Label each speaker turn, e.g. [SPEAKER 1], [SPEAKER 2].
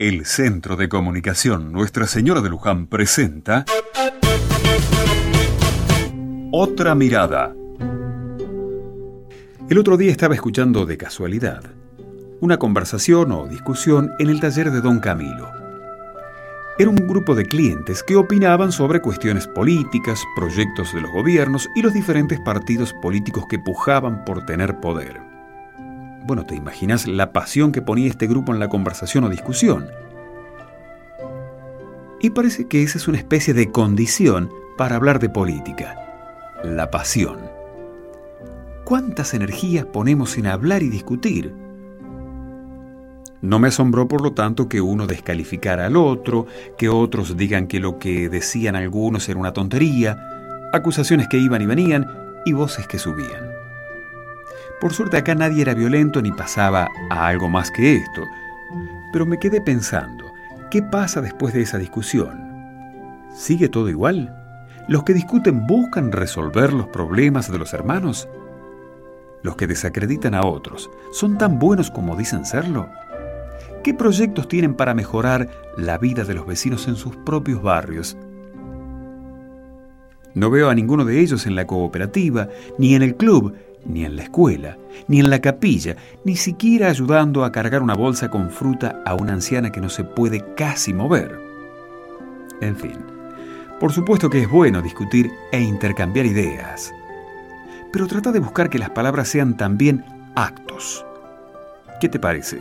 [SPEAKER 1] El Centro de Comunicación Nuestra Señora de Luján presenta Otra Mirada. El otro día estaba escuchando de casualidad una conversación o discusión en el taller de don Camilo. Era un grupo de clientes que opinaban sobre cuestiones políticas, proyectos de los gobiernos y los diferentes partidos políticos que pujaban por tener poder. Bueno, te imaginas la pasión que ponía este grupo en la conversación o discusión. Y parece que esa es una especie de condición para hablar de política. La pasión. ¿Cuántas energías ponemos en hablar y discutir? No me asombró, por lo tanto, que uno descalificara al otro, que otros digan que lo que decían algunos era una tontería, acusaciones que iban y venían y voces que subían. Por suerte acá nadie era violento ni pasaba a algo más que esto. Pero me quedé pensando, ¿qué pasa después de esa discusión? ¿Sigue todo igual? ¿Los que discuten buscan resolver los problemas de los hermanos? ¿Los que desacreditan a otros son tan buenos como dicen serlo? ¿Qué proyectos tienen para mejorar la vida de los vecinos en sus propios barrios? No veo a ninguno de ellos en la cooperativa, ni en el club, ni en la escuela, ni en la capilla, ni siquiera ayudando a cargar una bolsa con fruta a una anciana que no se puede casi mover. En fin, por supuesto que es bueno discutir e intercambiar ideas, pero trata de buscar que las palabras sean también actos. ¿Qué te parece?